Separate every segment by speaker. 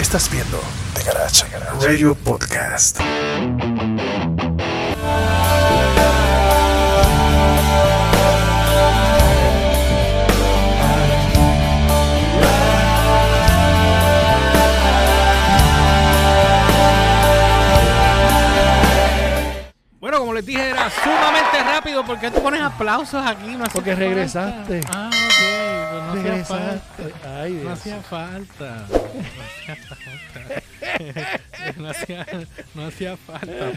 Speaker 1: Estás viendo The Garage Radio Podcast.
Speaker 2: Bueno, como les dije, era sumamente rápido. ¿Por qué tú pones aplausos aquí? No
Speaker 3: Porque
Speaker 2: falta.
Speaker 3: regresaste.
Speaker 2: Ah, hacía falta. No hacía falta. No hacía falta. No hacía, no hacía falta.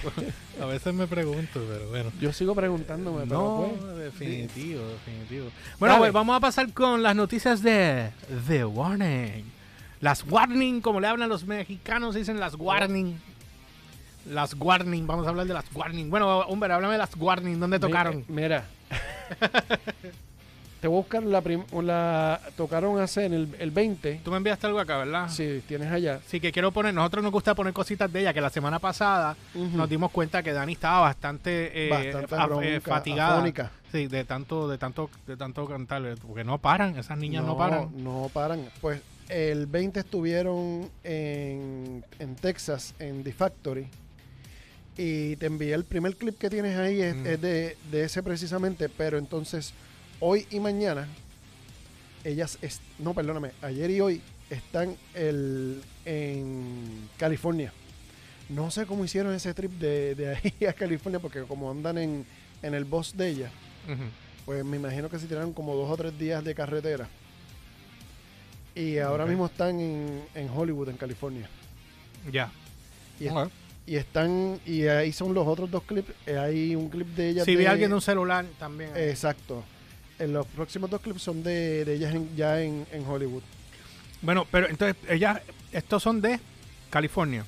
Speaker 2: A veces me pregunto, pero bueno.
Speaker 3: Yo sigo preguntándome, pero
Speaker 2: No,
Speaker 3: pues,
Speaker 2: definitivo, definitivo. Bueno, pues vamos a pasar con las noticias de The Warning. Las Warning, como le hablan los mexicanos, dicen las Warning. Las Warning, vamos a hablar de las Warning. Bueno, hombre, háblame de las Warning, ¿dónde tocaron?
Speaker 3: Mira. Te voy a buscar la, la tocaron hace en el, el 20.
Speaker 2: Tú me enviaste algo acá, ¿verdad?
Speaker 3: Sí, tienes allá.
Speaker 2: Sí, que quiero poner, nosotros nos gusta poner cositas de ella, que la semana pasada nos dimos cuenta que Dani estaba bastante, eh,
Speaker 3: Bastante
Speaker 2: af-
Speaker 3: bronca,
Speaker 2: eh, fatigada.
Speaker 3: afónica.
Speaker 2: Sí, de tanto, de tanto, de tanto cantar, porque no paran, esas niñas no, paran.
Speaker 3: No paran. Pues el 20 estuvieron en, en Texas, en The Factory. Y te envié el primer clip que tienes ahí, es,
Speaker 2: Mm.
Speaker 3: es de, de ese precisamente. Pero entonces, hoy y mañana, ellas, es- no, perdóname, ayer y hoy están el, en California. No sé cómo hicieron ese trip de, de ahí a California, porque como andan en, en el bus de ella, pues me imagino que se tiraron como dos o tres días de carretera. Y ahora mismo están en, en Hollywood, en California.
Speaker 2: Ya.
Speaker 3: Y, es-
Speaker 2: Ok.
Speaker 3: y están, y ahí son los otros dos clips. Eh, Hay un clip de ellas.
Speaker 2: Si vi
Speaker 3: de-
Speaker 2: a alguien de un celular también.
Speaker 3: Exacto. En los próximos dos clips son de, de ellas en- ya en, en Hollywood.
Speaker 2: Bueno, pero entonces, ellas, estos son de California.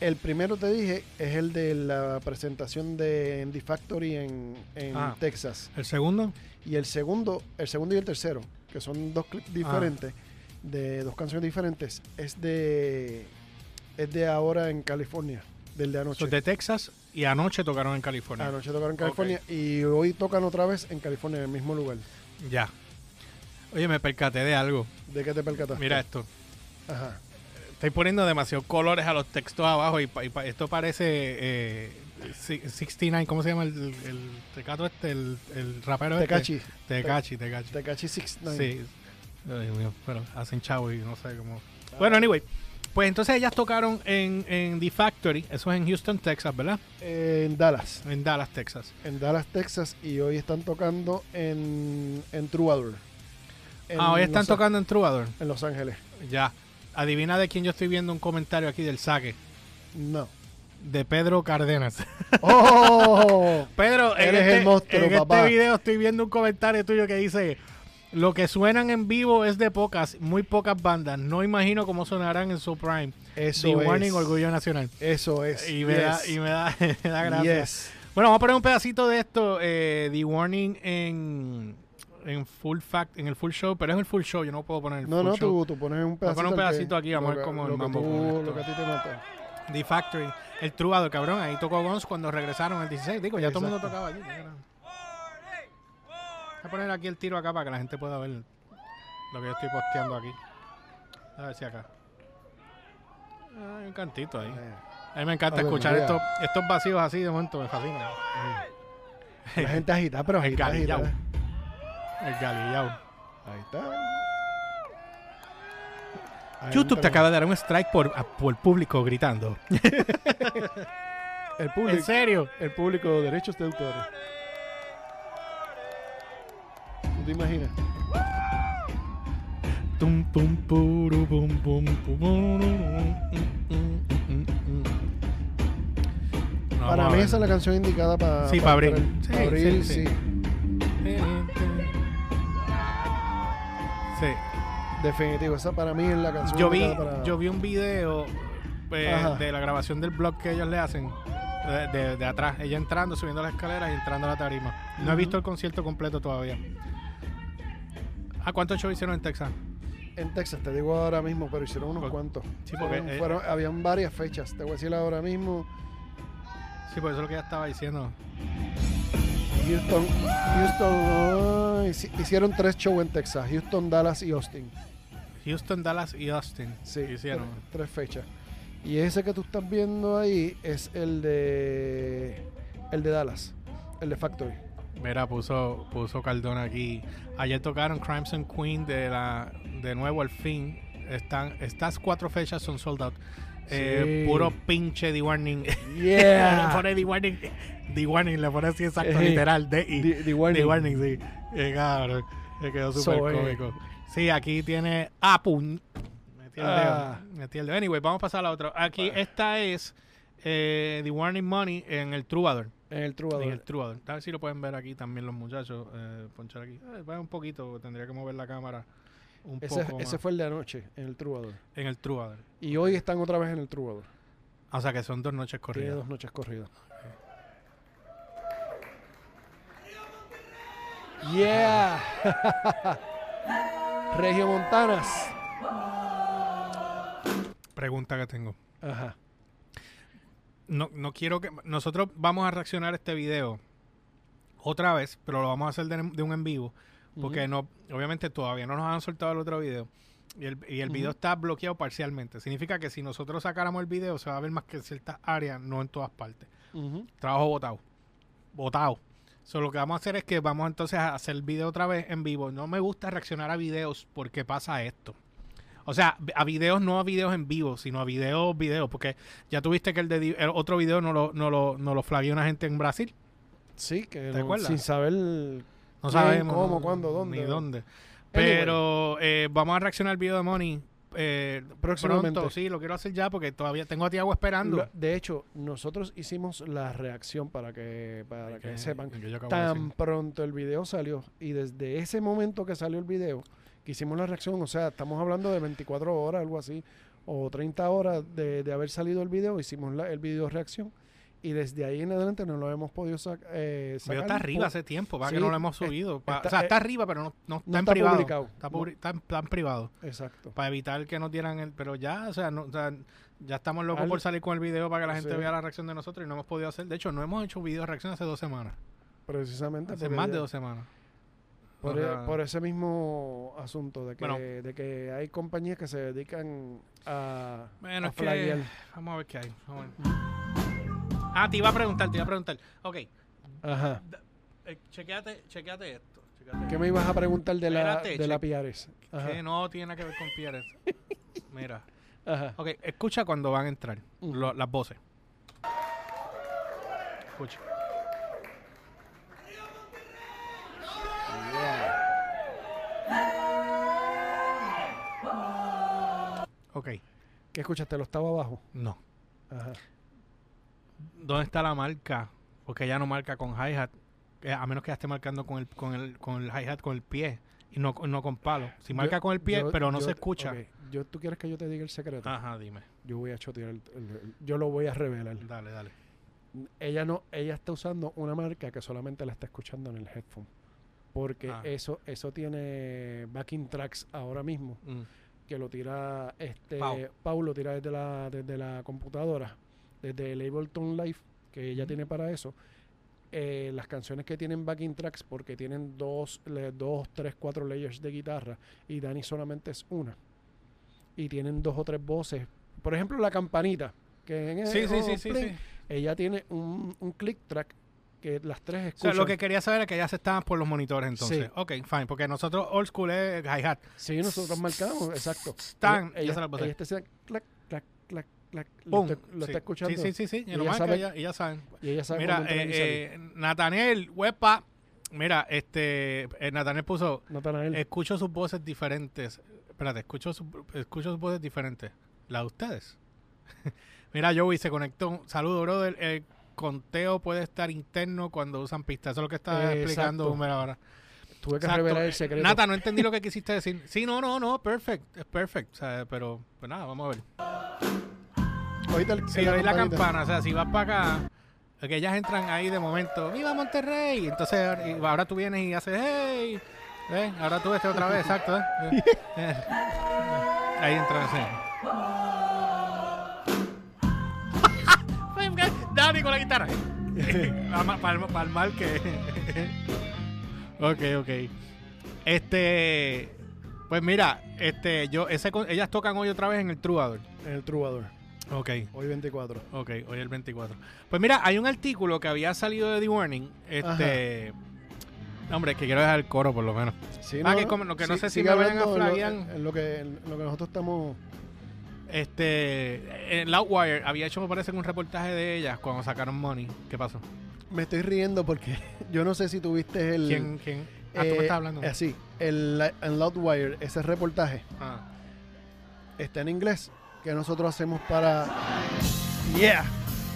Speaker 3: El primero te dije es el de la presentación de Indie Factory en, en
Speaker 2: Ah.
Speaker 3: Texas.
Speaker 2: El segundo,
Speaker 3: Y el segundo, el segundo y el tercero, que son dos clips diferentes, de dos canciones diferentes, es de es de ahora en California, del de anoche.
Speaker 2: son de Texas y anoche tocaron en California.
Speaker 3: Anoche tocaron en California y hoy tocan otra vez en California, en el mismo lugar.
Speaker 2: Ya. Oye, me percaté de algo.
Speaker 3: ¿De qué te percataste?
Speaker 2: Mira esto.
Speaker 3: Ajá.
Speaker 2: Estoy poniendo demasiados colores a los textos abajo y, y esto parece eh, si- 69, ¿cómo se llama el, el, el tecato este? El, el rapero
Speaker 3: Tecachi.
Speaker 2: este. Tecachi, Tecachi.
Speaker 3: Tecachi 69.
Speaker 2: Sí. Ay, Dios mío, pero hacen chavo y no sé cómo. Bueno, anyway. Pues entonces ellas tocaron en, en The Factory, eso es en Houston, Texas, ¿verdad?
Speaker 3: En Dallas.
Speaker 2: En Dallas, Texas.
Speaker 3: En Dallas, Texas. Y hoy están tocando en, en Troubadour. En
Speaker 2: ah, hoy están
Speaker 3: Los-
Speaker 2: tocando en Troubadour.
Speaker 3: En Los Ángeles.
Speaker 2: Ya. Adivina de quién yo estoy viendo un comentario aquí del saque.
Speaker 3: No.
Speaker 2: De Pedro Cárdenas.
Speaker 3: ¡Oh!
Speaker 2: Pedro, en
Speaker 3: Eres
Speaker 2: este,
Speaker 3: el monstruo,
Speaker 2: en
Speaker 3: papá.
Speaker 2: este video estoy viendo un comentario tuyo que dice: Lo que suenan en vivo es de pocas, muy pocas bandas. No imagino cómo sonarán en su prime.
Speaker 3: Eso
Speaker 2: The
Speaker 3: es.
Speaker 2: Warning Orgullo Nacional.
Speaker 3: Eso es.
Speaker 2: Y me, da, y me da, me da gracia.
Speaker 3: Yes.
Speaker 2: Bueno, vamos a poner un pedacito de esto, eh, The Warning en, en full fact, en el full show, pero es el full show, yo no puedo poner el
Speaker 3: No,
Speaker 2: full
Speaker 3: no,
Speaker 2: show.
Speaker 3: tú, tú pones un
Speaker 2: a
Speaker 3: pedacito.
Speaker 2: poner un
Speaker 3: al que-
Speaker 2: pedacito aquí, vamos a ver cómo el mambo
Speaker 3: tú-. Lo que a ti te mata.
Speaker 2: The Factory, el Troubadour, cabrón, ahí tocó Guns cuando regresaron el 16, digo, ya todo el mundo tocaba allí. Voy a poner aquí el tiro acá para que la gente pueda ver lo que yo estoy posteando aquí. A ver si acá. Ah, hay un cantito ahí. A mí me encanta
Speaker 3: Ave
Speaker 2: escuchar estos, estos vacíos así de momento, me fascina.
Speaker 3: La gente agita, pero
Speaker 2: El galillao. El galillao.
Speaker 3: Ahí está.
Speaker 2: YouTube te acaba de dar un strike por, por público gritando.
Speaker 3: El público.
Speaker 2: ¿En serio?
Speaker 3: El público, derechos de autor. ¿Tú te imaginas?
Speaker 2: Tum, pum, puru, pum, pum, pum, pum. No,
Speaker 3: Para mí esa es la canción indicada para
Speaker 2: Sí, para abril. Sí,
Speaker 3: Para abril,
Speaker 2: sí,
Speaker 3: sí.
Speaker 2: sí. Sí.
Speaker 3: Definitivo, esa para mí es la canción
Speaker 2: Yo vi,
Speaker 3: para...
Speaker 2: yo vi un video eh,
Speaker 3: Ajá.
Speaker 2: de la grabación del blog que ellos le hacen de, de- de atrás. Ella entrando, subiendo las escaleras y entrando a la tarima. No he visto el concierto completo todavía. ¿A cuántos shows hicieron en Texas?
Speaker 3: En Texas, te digo ahora mismo, pero hicieron unos
Speaker 2: Por-
Speaker 3: cuantos.
Speaker 2: Sí, porque,
Speaker 3: Fueron-
Speaker 2: eh,
Speaker 3: fueron- habían varias fechas, te voy a decir ahora mismo.
Speaker 2: Sí, por eso es lo que ella estaba diciendo.
Speaker 3: Houston, Houston, hicieron tres shows en Texas, Houston, Dallas y Austin.
Speaker 2: Houston, Dallas y Austin.
Speaker 3: Sí,
Speaker 2: hicieron.
Speaker 3: tres, tres fechas. Y ese que tú estás viendo ahí es el de el de Dallas, el de Factory.
Speaker 2: Mira, puso, puso Cardona aquí. Ayer tocaron Crimson Queen de la de nuevo al fin. Están, estas cuatro fechas son sold out. Eh,
Speaker 3: Sí.
Speaker 2: puro pinche D-Warning.
Speaker 3: Yeah.
Speaker 2: le pone D-Warning. D-Warning, le pone así exacto,
Speaker 3: Eh,
Speaker 2: literal.
Speaker 3: The, the warning.
Speaker 2: D-Warning, sí. Eh, cabrón. Me quedó súper
Speaker 3: So, eh.
Speaker 2: cómico. Sí, aquí tiene. Ah, puñ. Metí el
Speaker 3: Ah.
Speaker 2: dedo. Metí el dedo. Anyway, vamos a pasar a la otra. Aquí, esta es The Warning Money en el Troubadour.
Speaker 3: En el
Speaker 2: En
Speaker 3: Troubadour.
Speaker 2: el Troubadour. A ver si lo pueden ver aquí también los muchachos. Eh, ponchar aquí. Eh, va un poquito, tendría que mover la cámara un
Speaker 3: Ese,
Speaker 2: poco
Speaker 3: ese
Speaker 2: más.
Speaker 3: fue el de anoche, en el Troubadour.
Speaker 2: En el Troubadour.
Speaker 3: Y hoy están otra vez en el Troubadour.
Speaker 2: O sea que son dos noches
Speaker 3: Tiene
Speaker 2: corridas.
Speaker 3: dos noches corridas. Yeah. Regio Montanas.
Speaker 2: Pregunta que tengo.
Speaker 3: Ajá.
Speaker 2: No, no quiero que... Nosotros vamos a reaccionar a este video otra vez, pero lo vamos a hacer de, de un en vivo. Porque no, obviamente todavía no nos han soltado el otro video. Y el, y el video está bloqueado parcialmente. Significa que si nosotros sacáramos el video, se va a ver más que en ciertas áreas, no en todas partes. Trabajo botado. Botado. So, lo que vamos a hacer es que vamos entonces a hacer el video otra vez en vivo. No me gusta reaccionar a videos porque pasa esto. O sea, a videos, no a videos en vivo, sino a videos, videos. Porque ya tuviste que el, de, el otro video no lo, no lo, no lo flagueó una gente en Brasil.
Speaker 3: Sí, que
Speaker 2: ¿Te
Speaker 3: no-
Speaker 2: acuerdas?
Speaker 3: sin saber
Speaker 2: No
Speaker 3: ¿Quién,
Speaker 2: sabemos.
Speaker 3: cómo, cuándo, dónde?
Speaker 2: Ni dónde.
Speaker 3: Anyway.
Speaker 2: Pero eh, vamos a reaccionar al video de Money. Eh,
Speaker 3: Próximamente.
Speaker 2: pronto, sí, lo quiero hacer ya porque todavía tengo a Tiago esperando.
Speaker 3: Lo- De hecho, nosotros hicimos la reacción para que para que
Speaker 2: Que-
Speaker 3: sepan.
Speaker 2: yo de
Speaker 3: Tan pronto el video salió y desde ese momento que salió el video que hicimos la reacción, o sea, estamos hablando de 24 horas, algo así, o 30 horas de, de haber salido el video, hicimos la- el video reacción y desde ahí en adelante no lo hemos podido sac- eh, sacar.
Speaker 2: video está arriba hace tiempo, para
Speaker 3: Sí,
Speaker 2: que no lo hemos
Speaker 3: es-
Speaker 2: subido.
Speaker 3: Está-
Speaker 2: o sea, está
Speaker 3: eh,
Speaker 2: arriba, pero no, no está
Speaker 3: no
Speaker 2: en
Speaker 3: está
Speaker 2: privado.
Speaker 3: publicado.
Speaker 2: Está,
Speaker 3: No.
Speaker 2: está en plan privado.
Speaker 3: Exacto.
Speaker 2: Para evitar que nos dieran el. Pero ya, o sea, no, o sea, ya estamos locos
Speaker 3: Al-
Speaker 2: por salir con el video para que la gente
Speaker 3: Sí.
Speaker 2: vea la reacción de nosotros y no hemos podido hacer. De hecho, no hemos hecho video de reacción hace dos semanas.
Speaker 3: Precisamente.
Speaker 2: Hace más
Speaker 3: ya-
Speaker 2: de dos semanas.
Speaker 3: Por, e- por ese mismo asunto de que,
Speaker 2: Bueno.
Speaker 3: de que hay compañías que se dedican a,
Speaker 2: Bueno,
Speaker 3: a
Speaker 2: es que. Vamos a ver qué hay. Vamos a ver. Ah, te iba a preguntar, te iba a preguntar. Ok,
Speaker 3: Ajá.
Speaker 2: eh, chequeate, chequeate esto. chequeate
Speaker 3: ¿Qué me ibas a preguntar de la,
Speaker 2: Espérate,
Speaker 3: de la Piares?
Speaker 2: Que no tiene que ver con Pierres. Mira.
Speaker 3: Ajá.
Speaker 2: Ok, escucha cuando van a entrar lo- las voces. Escucha. Ok,
Speaker 3: ¿Qué escuchaste? ¿Lo estaba abajo?
Speaker 2: no.
Speaker 3: Ajá.
Speaker 2: ¿Dónde está la marca? Porque ella no marca con hi-hat. eh, A menos que ella esté marcando con el, con el, con el hi-hat con el pie y no, no con palo. Si marca
Speaker 3: Yo-
Speaker 2: con el pie,
Speaker 3: yo-
Speaker 2: pero no
Speaker 3: yo-
Speaker 2: se escucha.
Speaker 3: ok, Yo, ¿Tú quieres que yo te diga el secreto?
Speaker 2: Ajá, dime.
Speaker 3: Yo voy a chotear. el- el- el- yo lo voy a revelar.
Speaker 2: Dale, dale.
Speaker 3: Ella no, ella está usando una marca que solamente la está escuchando en el headphone. Porque
Speaker 2: Ah.
Speaker 3: eso, eso tiene backing tracks ahora mismo.
Speaker 2: Mm.
Speaker 3: Que lo tira este
Speaker 2: Pau.
Speaker 3: Pau, lo tira desde la desde la computadora desde el Ableton Live que ella tiene para eso eh, las canciones que tienen backing tracks porque tienen dos le- dos tres cuatro layers de guitarra y Dani solamente es una y tienen dos o tres voces por ejemplo la campanita que en
Speaker 2: Sí, sí, sí, sí,
Speaker 3: pling,
Speaker 2: sí.
Speaker 3: ella tiene un, un click track que las tres
Speaker 2: O sea,
Speaker 3: escuchan
Speaker 2: lo que quería saber es que ya se estaban por los monitores entonces.
Speaker 3: Sí.
Speaker 2: Ok, fine. Porque nosotros old school es hi-hat.
Speaker 3: sí nosotros marcamos exacto ella,
Speaker 2: ya se la puse.
Speaker 3: ella está haciendo clac clac clac clac lo, está, lo
Speaker 2: Sí.
Speaker 3: está escuchando
Speaker 2: Sí, sí, sí, sí. Y
Speaker 3: Y
Speaker 2: lo
Speaker 3: ella
Speaker 2: marca,
Speaker 3: sabe-
Speaker 2: ya, y ya saben. Mira, eh, eh, Nathaniel, huepa. Mira, este, eh, Nathaniel puso, escucho sus voces diferentes. Espérate, escucho, su- escucho sus voces diferentes. ¿La de ustedes? Mira, Joey se conectó. Saludos, brother. El conteo puede estar interno cuando usan pistas. Eso es lo que está explicando Humber ahora.
Speaker 3: Tuve que
Speaker 2: Exacto.
Speaker 3: revelar el
Speaker 2: Eh,
Speaker 3: secreto.
Speaker 2: Nata, no entendí lo que quisiste decir. Sí, no, no, no, perfect, es perfect. O sea, pero, pues nada, vamos a ver.
Speaker 3: Ahorita el-
Speaker 2: Si
Speaker 3: el-
Speaker 2: oís la campana, o sea, si vas para acá, que ellas entran ahí de momento, ¡Viva Monterrey! Entonces, ahora tú vienes y haces, ¡Hey! ¿Ves? Ahora tú este otra vez, exacto. ¿eh? Eh. Ahí entran Dani con la guitarra. para, el mal que. ok, ok. Este. Pues mira, este, yo, ese, ellas tocan hoy otra vez en el Troubadour.
Speaker 3: En el Troubadour.
Speaker 2: Ok,
Speaker 3: Hoy 24.
Speaker 2: ok, hoy el 24. Pues mira, hay un artículo que había salido de The Warning. Este. Hombre, es que quiero dejar el coro por lo menos.
Speaker 3: Sí,
Speaker 2: Ah, que como- lo que no sé si me vayan a flaguear.
Speaker 3: En lo que, en lo que nosotros estamos.
Speaker 2: Este. El Outwire había hecho, me parece, que un reportaje de ellas cuando sacaron Money. ¿Qué pasó?
Speaker 3: Me estoy riendo porque yo no sé si tuviste el.
Speaker 2: ¿Quién? quién? Ah, tú me
Speaker 3: eh,
Speaker 2: estás hablando.
Speaker 3: eh, sí, el, en Loudwire, ese reportaje
Speaker 2: Ah.
Speaker 3: está en inglés. Que nosotros hacemos para. Yeah.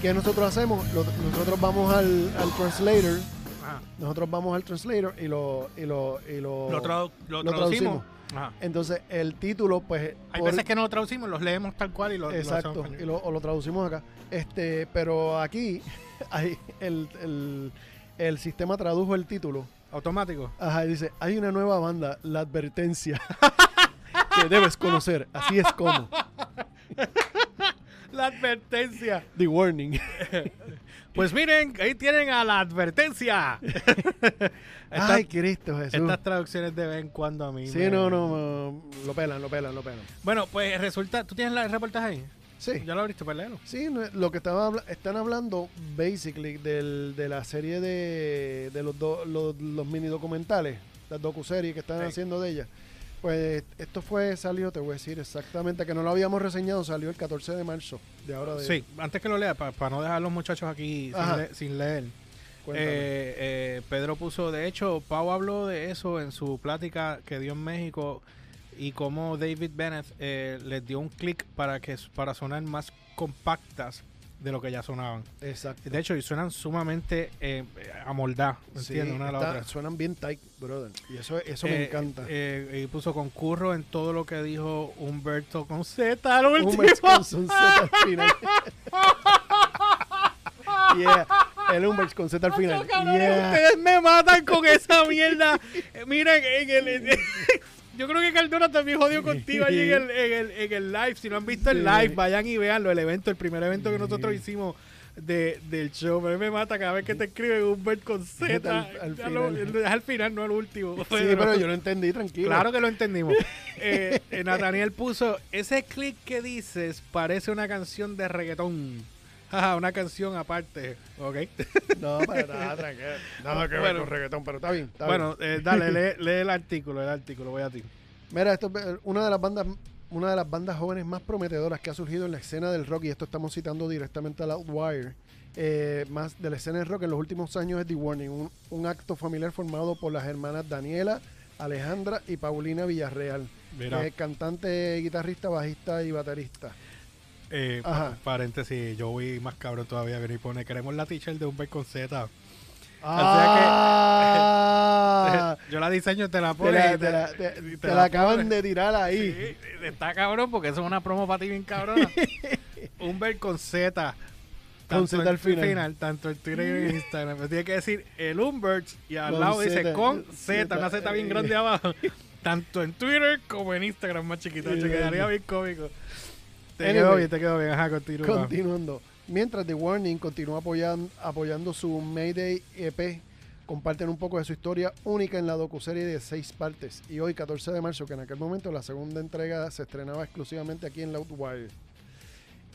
Speaker 3: Que nosotros hacemos? Lo- nosotros vamos al, al translator.
Speaker 2: Ajá.
Speaker 3: Nosotros vamos al translator y lo. Y lo, y lo,
Speaker 2: Lo, tradu- lo
Speaker 3: lo
Speaker 2: traducimos. Ajá.
Speaker 3: entonces, el título, pues.
Speaker 2: Hay
Speaker 3: por-
Speaker 2: veces que no lo traducimos, los leemos tal cual y lo, y lo hacemos
Speaker 3: Exacto, y lo, o lo traducimos acá. Este, pero aquí hay el, el, el sistema tradujo el título.
Speaker 2: automático.
Speaker 3: Ajá, y dice, hay una nueva banda, La Advertencia, que debes conocer. Así es como.
Speaker 2: La advertencia.
Speaker 3: The Warning.
Speaker 2: Pues miren, ahí tienen a la advertencia. Estas-
Speaker 3: Ay, Cristo Jesús.
Speaker 2: Estas traducciones de vez en cuando a mí.
Speaker 3: Sí,
Speaker 2: me-
Speaker 3: no, no, lo pelan, lo pelan, lo pelan.
Speaker 2: Bueno, pues resulta. ¿Tú tienes la- el reportaje ahí?
Speaker 3: Sí.
Speaker 2: Ya lo abriste, pues léelo.
Speaker 3: Sí, lo que estaba habla- están hablando, basically, del, de la serie de, de los, do- los, los mini documentales, las docuseries que están
Speaker 2: Sí.
Speaker 3: haciendo de ella. Pues esto fue, salió, te voy a decir exactamente, que no lo habíamos reseñado, salió el 14 de marzo de ahora de...
Speaker 2: Sí, antes que lo lea, para no dejar a los muchachos aquí sin,
Speaker 3: Ajá.
Speaker 2: le- sin leer. Eh, eh, Pedro puso, de hecho, Pau habló de eso en su plática que dio en México y cómo David Bennett eh, les dio un clic para que para sonar más compactas de lo que ya sonaban.
Speaker 3: Exacto.
Speaker 2: De hecho, y suenan sumamente eh, amoldadas,
Speaker 3: Sí,
Speaker 2: ¿entiendes? Una a la
Speaker 3: está-
Speaker 2: otra.
Speaker 3: Suenan bien tight, brother. Y eso, eso me
Speaker 2: Eh,
Speaker 3: encanta.
Speaker 2: eh, y puso concurro en todo lo que dijo Humberto con Z al último.
Speaker 3: Un Wisconsin Z al final. yeah, el Humbert con Z al final.
Speaker 2: Cabrones,
Speaker 3: Yeah.
Speaker 2: Ustedes me matan con esa mierda. Eh, Miren, en el, yo creo que Cardona también jodió contigo allí en el, en, el, en el live. Si no han visto el live, vayan y veanlo. El evento, el primer evento que nosotros hicimos de, del show. Pero me mata cada vez que te escriben Humbert con Z.
Speaker 3: Al- al
Speaker 2: lo-
Speaker 3: final.
Speaker 2: es al final, no al último.
Speaker 3: Sí, pero yo lo entendí tranquilo.
Speaker 2: Claro que lo entendimos. Eh, eh, Nathaniel puso, ese click que dices parece una canción de reggaetón. Ajá, una canción aparte. Ok.
Speaker 3: No, para nada, tranquilo. Nada que ver
Speaker 2: Bueno.
Speaker 3: con reggaetón, pero está bien. está
Speaker 2: bueno, eh, dale, lee, lee el artículo, el artículo, voy a ti.
Speaker 3: bien. Mira, esto es una de las bandas una de las bandas jóvenes más prometedoras que ha surgido en la escena del rock, y esto estamos citando directamente al Outwire, eh, más de la escena del rock en los últimos años es The Warning, un, un acto familiar formado por las hermanas Daniela, Alejandra y Paulina Villarreal, eh, cantante, guitarrista, bajista y baterista.
Speaker 2: Eh,
Speaker 3: ajá.
Speaker 2: paréntesis, yo voy más cabrón todavía, viene y pone, queremos la t-shirt de un B con Z.
Speaker 3: Ah,
Speaker 2: yo la diseño, te la
Speaker 3: te
Speaker 2: pones
Speaker 3: la, te la- te-
Speaker 2: te
Speaker 3: te
Speaker 2: la
Speaker 3: la acaban de tirar ahí.
Speaker 2: Sí, está cabrón porque eso es una promo para ti bien cabrona. Humber con Z.
Speaker 3: Con Z al final.
Speaker 2: Tanto en Twitter y en Instagram. Pero tiene que decir el Humbert y al
Speaker 3: Con
Speaker 2: lado dice con
Speaker 3: Z,
Speaker 2: una Z bien grande abajo. Tanto en Twitter como en Instagram más chiquito. Se quedaría bien cómico. Te
Speaker 3: Anyway.
Speaker 2: quedó bien, te quedó bien. Ajá, continúa.
Speaker 3: Continuando. Mientras The Warning continúa apoyan- apoyando su Mayday EP, comparten un poco de su historia única en la docuserie de seis partes. Y hoy, 14 de marzo, que en aquel momento la segunda entrega se estrenaba exclusivamente aquí en Loudwire.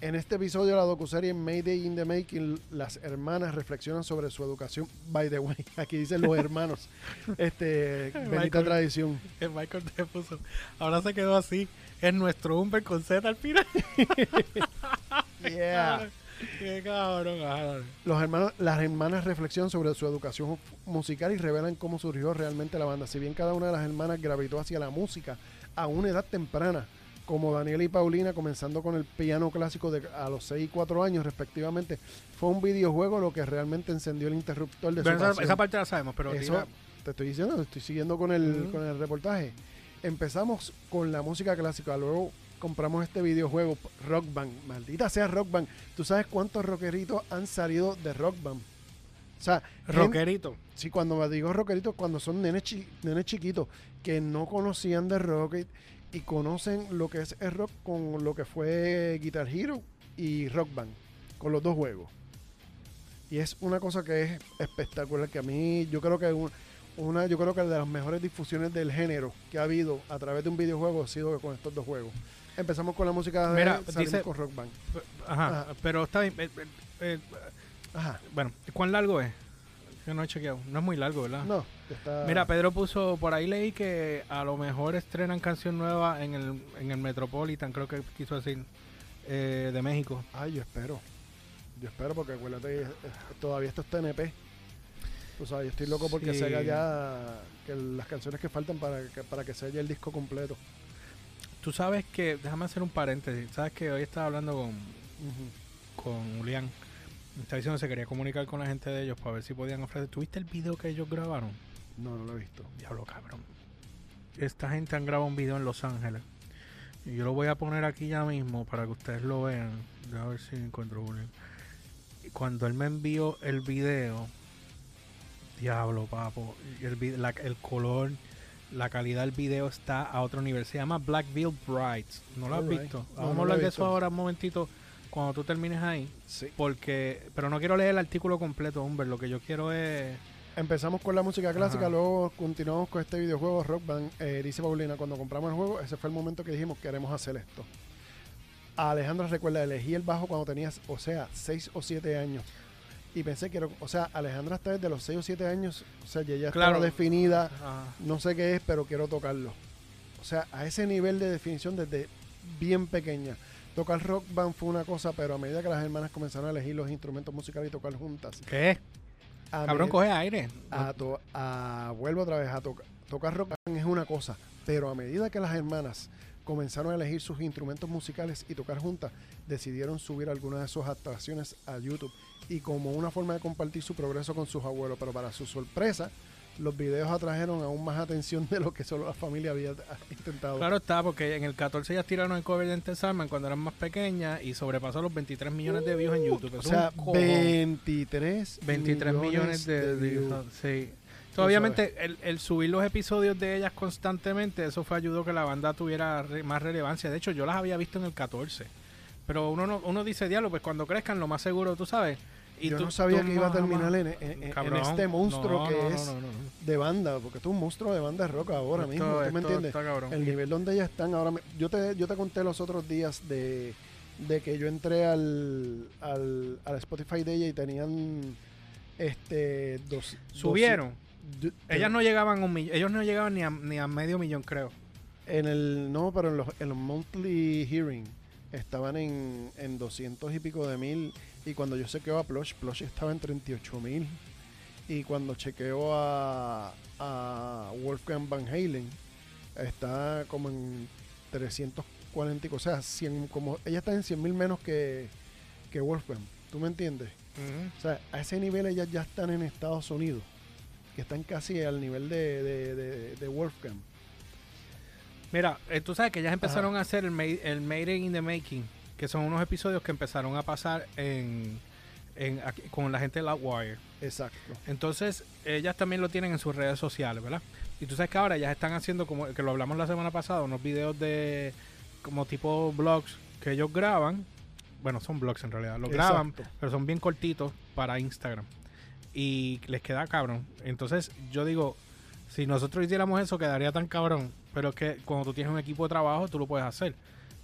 Speaker 3: En este episodio de la docuserie Mayday in the Making, las hermanas reflexionan sobre su educación. By the way, aquí dicen los hermanos. este, bendita
Speaker 2: Michael.
Speaker 3: tradición.
Speaker 2: El Michael te puso. Ahora se quedó así. Es nuestro Humbert con Z al final.
Speaker 3: Yeah.
Speaker 2: Qué cabrón. Dale.
Speaker 3: Los hermanos, las hermanas reflexionan sobre su educación musical y revelan cómo surgió realmente la banda. Si bien cada una de las hermanas gravitó hacia la música a una edad temprana, como Daniela y Paulina, comenzando con el piano clásico de, a los 6 y 4 años respectivamente, fue un videojuego lo que realmente encendió el interruptor de
Speaker 2: Pero
Speaker 3: su
Speaker 2: esa, esa parte la sabemos, pero
Speaker 3: Eso, te estoy diciendo, estoy siguiendo con el, con el reportaje. Empezamos con la música clásica, luego compramos este videojuego Rock Band. Maldita sea Rock Band. ¿Tú sabes cuántos rockeritos han salido de Rock Band? O sea,
Speaker 2: rockerito.
Speaker 3: sí, cuando me digo rockeritos, cuando son nenes, chi- nenes chiquitos que no conocían de rock y, conocen lo que es el rock con lo que fue Guitar Hero y Rock Band, con los dos juegos. Y es una cosa que es espectacular, que a mí yo creo que un- una, yo creo que de las mejores difusiones del género que ha habido a través de un videojuego ha sido con estos dos juegos. Empezamos con la música de
Speaker 2: Mira,
Speaker 3: salimos
Speaker 2: dice-
Speaker 3: con Rock Band.
Speaker 2: Ajá,
Speaker 3: Ajá.
Speaker 2: pero está bien. eh, eh, eh,
Speaker 3: Ajá.
Speaker 2: bueno, ¿cuán largo es? Yo no he chequeado. No es muy largo, ¿verdad?
Speaker 3: No, está.
Speaker 2: Mira, Pedro puso, por ahí leí que a lo mejor estrenan canción nueva en el, en el Metropolitan, creo que quiso decir, eh, de México.
Speaker 3: Ay, yo espero. Yo espero porque acuérdate eh, todavía esto es TNP. Tú sabes, yo estoy loco porque
Speaker 2: Sí.
Speaker 3: se haga ya que las canciones que faltan para que, para que se haya el disco completo.
Speaker 2: Tú sabes que, déjame hacer un paréntesis, sabes que hoy estaba hablando con, con Julián, me está diciendo que se quería comunicar con la gente de ellos para ver si podían ofrecer. ¿Tuviste el video que ellos grabaron?
Speaker 3: No, no lo he visto.
Speaker 2: Diablo, cabrón. Esta gente han grabado un video en Los Ángeles. Y yo lo voy a poner aquí ya mismo para que ustedes lo vean. A ver si encuentro Julián. Y Cuando él me envió el video, diablo, papo. El, vi- la- el color, la calidad del video está a otro nivel. Se llama Blackville Brides. ¿No lo has visto?
Speaker 3: No,
Speaker 2: Vamos a hablar de eso ahora un momentito. Cuando tú termines ahí.
Speaker 3: Sí.
Speaker 2: Porque, pero no quiero leer el artículo completo, Humber. Lo que yo quiero es.
Speaker 3: Empezamos con la música clásica,
Speaker 2: Ajá.
Speaker 3: luego continuamos con este videojuego Rock Band. Eh, dice Paulina, cuando compramos el juego, ese fue el momento que dijimos queremos hacer esto. Alejandra recuerda, elegí el bajo cuando tenías, o sea, 6 o 7 años. Y pensé que, era- o sea, Alejandra está desde los 6 o 7 años, o sea, ya, ya
Speaker 2: Claro.
Speaker 3: estaba definida, no sé qué es, pero quiero tocarlo. O sea, a ese nivel de definición desde bien pequeña. Tocar rock band fue una cosa, pero a medida que las hermanas comenzaron a elegir los instrumentos musicales y tocar juntas,
Speaker 2: ¿Qué?
Speaker 3: A
Speaker 2: Cabrón, coge aire.
Speaker 3: a, to- a- vuelvo otra vez a toca- tocar rock es una cosa, pero a medida que las hermanas comenzaron a elegir sus instrumentos musicales y tocar juntas, decidieron subir algunas de sus actuaciones a YouTube y como una forma de compartir su progreso con sus abuelos, pero para su sorpresa, los videos atrajeron aún más atención de lo que solo la familia había intentado.
Speaker 2: Claro está, porque en el 14 ellas tiraron el cover de Enter Sandman cuando eran más pequeñas y sobrepasó los 23 millones de views en YouTube.
Speaker 3: o sea,
Speaker 2: es un cojón.
Speaker 3: 23,
Speaker 2: 23 millones de,
Speaker 3: views.
Speaker 2: views. Sí. Obviamente, el, el subir los episodios de ellas constantemente, eso fue ayudó que la banda tuviera re- más relevancia. De hecho, yo las había visto en el 14. Pero uno no, uno dice, diablo, pues cuando crezcan, lo más seguro, tú sabes. Y
Speaker 3: Yo
Speaker 2: tú-
Speaker 3: no sabía
Speaker 2: tú
Speaker 3: que iba a terminar en, este monstruo
Speaker 2: No,
Speaker 3: que
Speaker 2: no,
Speaker 3: es
Speaker 2: no, no, no.
Speaker 3: de banda, porque tú eres un monstruo de banda de rock ahora
Speaker 2: Esto-
Speaker 3: mismo, ¿tú me
Speaker 2: esto
Speaker 3: entiendes?
Speaker 2: está.
Speaker 3: El nivel donde ellas están ahora. me- Yo te, yo te conté los otros días de, de que yo entré al, al, al Spotify de ella y tenían este dos
Speaker 2: Subieron.
Speaker 3: dos-
Speaker 2: Ellas no llegaban a un millón, ellos no llegaban ni a, ni a medio millón, creo.
Speaker 3: en el no, pero en los, en los monthly hearing estaban en, en 200 y pico de mil y cuando yo chequeo a Plush, Plush estaba en 38 mil y cuando chequeo a, a Wolfgang Van Halen está como en 340, y- o sea, 100, como ella está en 100 mil menos que, que Wolfgang, ¿tú me entiendes? O sea, a ese nivel ellas ya están en Estados Unidos, que están casi al nivel de, de, de- de Wolfgang.
Speaker 2: Mira, eh, tú sabes que ellas empezaron a hacer el, Made- el Made in the Making, que son unos episodios que empezaron a pasar en, en aquí- con la gente de Loudwire.
Speaker 3: Exacto.
Speaker 2: Entonces, ellas también lo tienen en sus redes sociales, ¿verdad? Y tú sabes que ahora ellas están haciendo, como que lo hablamos la semana pasada, unos videos de como tipo blogs que ellos graban. Bueno, son blogs en realidad. Los graban,
Speaker 3: Exacto.
Speaker 2: pero son bien cortitos para Instagram. Y les queda cabrón. Entonces, yo digo, si nosotros hiciéramos eso, quedaría tan cabrón. Pero es que cuando tú tienes un equipo de trabajo, tú lo puedes hacer.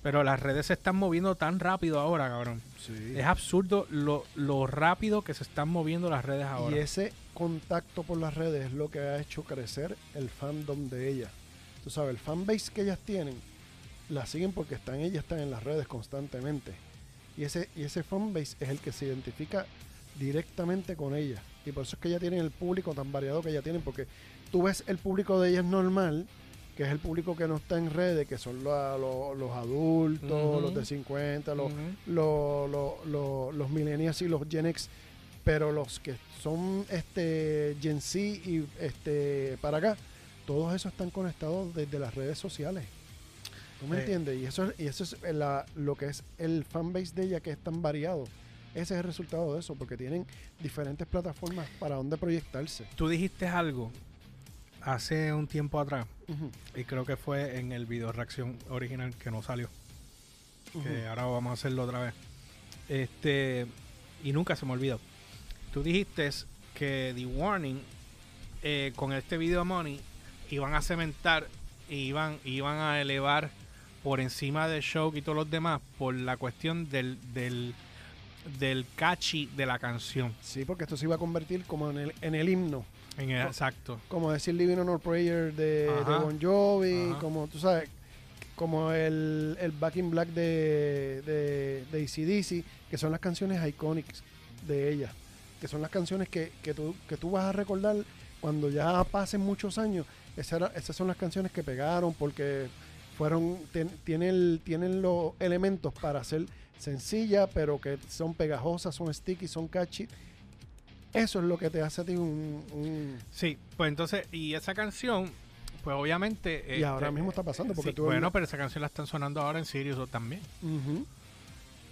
Speaker 2: Pero las redes se están moviendo tan rápido ahora, cabrón.
Speaker 3: Sí.
Speaker 2: Es absurdo lo, lo rápido que se están moviendo las redes ahora.
Speaker 3: Y ese contacto por las redes es lo que ha hecho crecer el fandom de ella. Tú sabes, el fanbase que ellas tienen, la siguen porque están ellas están en las redes constantemente. Y ese, y ese fanbase es el que se identifica directamente con ella. Y por eso es que ella tiene el público tan variado que ella tienen, porque tú ves el público de ellas normal, que es el público que no está en redes, que son los, los, los adultos, los de 50, los,
Speaker 2: Ujú.
Speaker 3: lo- lo- lo- los millennials y los Gen X, pero los que son este Gen Z y este para acá, todos esos están conectados desde las redes sociales. ¿Tú me
Speaker 2: Sí.
Speaker 3: entiendes? Y eso, es- y eso es la- lo que es el fanbase de ella que es tan variado. Ese es el resultado de eso, porque tienen diferentes plataformas para donde proyectarse.
Speaker 2: Tú dijiste algo hace un tiempo atrás, Y creo que fue en el video reacción original que no salió, que ahora vamos a hacerlo otra vez. Este, y nunca se me olvidó. Tú dijiste que The Warning eh, con este video money iban a cementar y iban, iban a elevar por encima de Show y todos los demás por la cuestión del, del, del catchy de la canción.
Speaker 3: Sí, porque esto se iba a convertir como en el, en el himno.
Speaker 2: En el- exacto.
Speaker 3: Como decir Living on a Prayer de. Bon Jovi,
Speaker 2: Ajá.
Speaker 3: como tú sabes, como el, el Back in Black de, de, de AC/DC, que son las canciones icónicas de ella, que son las canciones que, que, tú, que tú vas a recordar cuando ya pasen muchos años. Esa era- esas son las canciones que pegaron porque fueron ten- tienen, tienen los elementos para ser sencilla, pero que son pegajosas, son sticky, son catchy. Eso es lo que te hace a ti un... un-
Speaker 2: Sí, pues entonces, y esa canción, pues obviamente...
Speaker 3: y
Speaker 2: este,
Speaker 3: ahora mismo está pasando porque
Speaker 2: sí,
Speaker 3: tú...
Speaker 2: bueno, pero esa canción la están sonando ahora en Sirius también.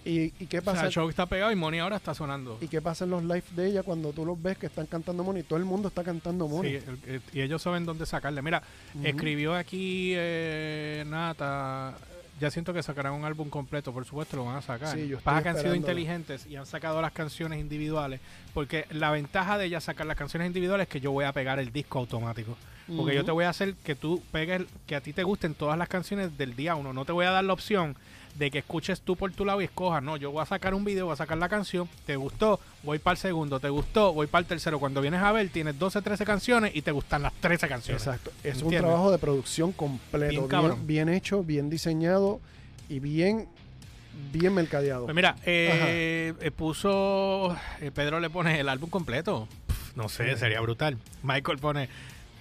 Speaker 3: ¿Y, ¿Y qué
Speaker 2: O sea,
Speaker 3: pasa?
Speaker 2: el show está pegado y Money ahora está sonando.
Speaker 3: ¿Y qué pasa en los live de ella cuando tú los ves que están cantando Money? Todo el mundo está cantando
Speaker 2: Sí, el- el- y ellos saben dónde sacarle. Mira, escribió aquí eh, Nata. Ya siento que sacarán un álbum completo, por supuesto lo van a sacar.
Speaker 3: Sí, yo estoy
Speaker 2: Pasa que han sido inteligentes y han sacado las canciones individuales. Porque la ventaja de ella sacar las canciones individuales es que yo voy a pegar el disco automático. Porque yo te voy a hacer que tú pegues, que a ti te gusten todas las canciones del día uno. No te voy a dar la opción de que escuches tú por tu lado y escojas. No, yo voy a sacar un video, voy a sacar la canción. Te gustó, voy para el segundo. Te gustó, voy para el tercero. Cuando vienes a ver, tienes 12, 13 canciones y te gustan las 13 canciones.
Speaker 3: Exacto. Es un trabajo de producción completo.
Speaker 2: Bien
Speaker 3: Bien,
Speaker 2: cabrón.
Speaker 3: bien hecho, bien diseñado y bien, bien mercadeado.
Speaker 2: Pues mira, eh, eh, puso. eh, Pedro le pone el álbum completo. Pff, no sé, sería brutal. Michael pone.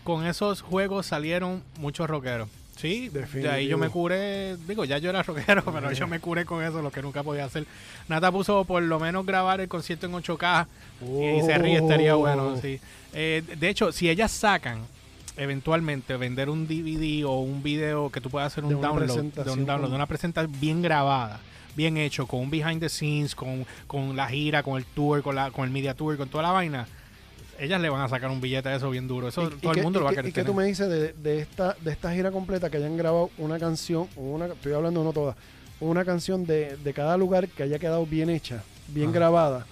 Speaker 2: Con esos juegos salieron muchos rockeros. Sí, de ahí yo me curé. Digo, ya yo era rockero, pero yo me curé con eso, lo que nunca podía hacer. Nata puso por lo menos grabar el concierto en 8K. Y se ríe, estaría bueno,
Speaker 3: Oh.
Speaker 2: sí. Eh, de hecho, si ellas sacan eventualmente vender un DVD o un video que tú puedas hacer un
Speaker 3: De
Speaker 2: download, de un download, de una presentación bien grabada, bien hecho, con un behind the scenes, con, con la gira, con el tour, con la, con el media tour, con toda la vaina, ellas le van a sacar un billete de eso bien duro. Eso
Speaker 3: ¿Y- y
Speaker 2: todo
Speaker 3: qué-
Speaker 2: el mundo lo va a querer
Speaker 3: ¿Y qué tú me dices de, de esta, de esta gira completa que hayan grabado una canción, una, estoy hablando no todas, una canción de, de cada lugar que haya quedado bien hecha, bien
Speaker 2: Ajá.
Speaker 3: grabada,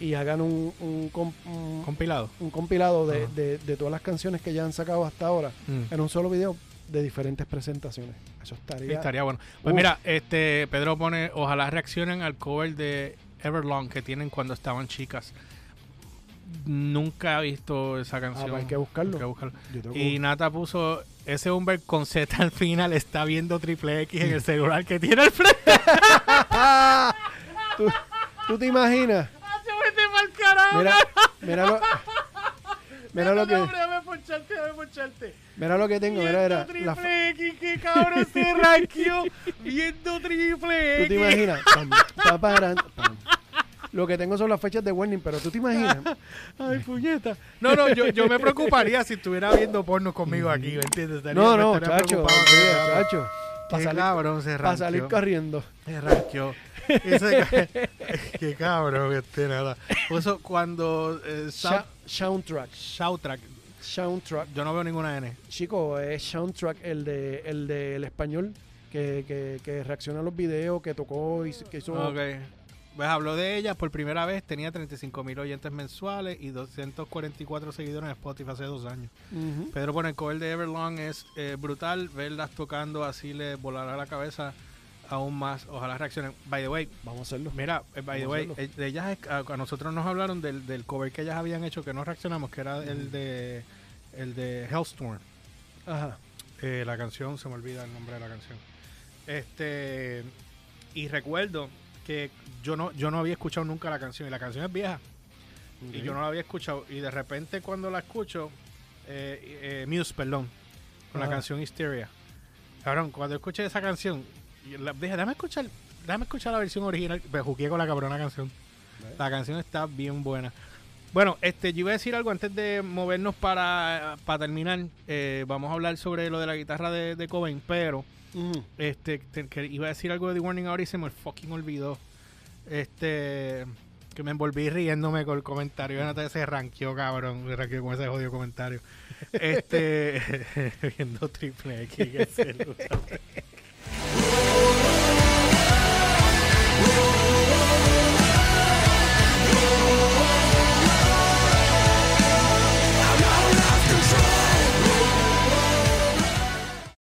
Speaker 3: y hagan un, un, com- un-
Speaker 2: compilado.
Speaker 3: un compilado de, de- de todas las canciones que ya han sacado hasta ahora
Speaker 2: Mm.
Speaker 3: en un solo video de diferentes presentaciones. Eso
Speaker 2: Sí,
Speaker 3: estaría...
Speaker 2: estaría bueno. Pues mira, este Pedro pone, ojalá reaccionen al cover de Everlong que tienen cuando estaban chicas. Nunca he visto esa
Speaker 3: Ah,
Speaker 2: canción.
Speaker 3: pues hay que buscarlo.
Speaker 2: Hay que buscarlo.
Speaker 3: Yo tengo-
Speaker 2: Y Nata puso, ese hombre con Z al final está viendo triple X en el celular que tiene al frente.
Speaker 3: ¿Tú, tú te imaginas? Mira, mira lo, mira lo que,
Speaker 2: Déjame poncharte, déjame poncharte.
Speaker 3: mira lo que tengo. Mira, la
Speaker 2: triple
Speaker 3: fa-
Speaker 2: X, qué cabrón se ranqueó. Viendo triple X.
Speaker 3: ¿Tú te imaginas? Pam. Lo que tengo son las fechas de warning, pero tú te imaginas.
Speaker 2: Ay, puñeta. No, no, yo, yo me preocuparía si estuviera viendo porno conmigo aquí, ¿me entiendes? Estaría-
Speaker 3: No,
Speaker 2: me
Speaker 3: no,
Speaker 2: estaría
Speaker 3: chacho, chacho.
Speaker 2: Qué
Speaker 3: Para salir,
Speaker 2: cabrón se
Speaker 3: pa' salir corriendo.
Speaker 2: Se ranqueó. Ese Qué cabrón, este nada. Puso cuando eh,
Speaker 3: Soundtrack.
Speaker 2: Soundtrack,
Speaker 3: Soundtrack.
Speaker 2: yo no veo ninguna N.
Speaker 3: Chico, es Soundtrack el de el del español que, que, que reacciona a los videos, que tocó y que hizo.
Speaker 2: Ok. Pues habló de ella por primera vez, tenía 35 mil oyentes mensuales y 244 seguidores en Spotify hace dos años.
Speaker 3: Ujú.
Speaker 2: Pedro pone el cover de Everlong es eh, brutal, verlas tocando así le volará la cabeza aún más. Ojalá reaccionen. By the way,
Speaker 3: Vamos a hacerlo.
Speaker 2: mira, eh, by the way, eh, ellas a, a nosotros nos hablaron del, del cover que ellas habían hecho que no reaccionamos, que era el de el de Hellstorm.
Speaker 3: Ajá.
Speaker 2: Eh, la canción, se me olvida el nombre de la canción. Este y recuerdo que yo no yo no había escuchado nunca la canción y la canción es vieja y yo no la había escuchado y de repente cuando la escucho eh, eh, Muse, perdón, con la canción Hysteria. Cabrón, cuando escuché esa canción la- dije, déjame escuchar, déjame escuchar la versión original, me jugué con la cabrona canción. La canción está bien buena. Bueno, este, yo iba a decir algo antes de movernos para, para terminar. Eh, vamos a hablar sobre lo de la guitarra de, de Cobain, pero este, te- que iba a decir algo de The Warning ahora y se me fucking olvidó. Este, que me envolví riéndome con el comentario. Fíjate, se ranqueó, cabrón. Se ranqueó con ese jodido comentario. Este, viendo triple X.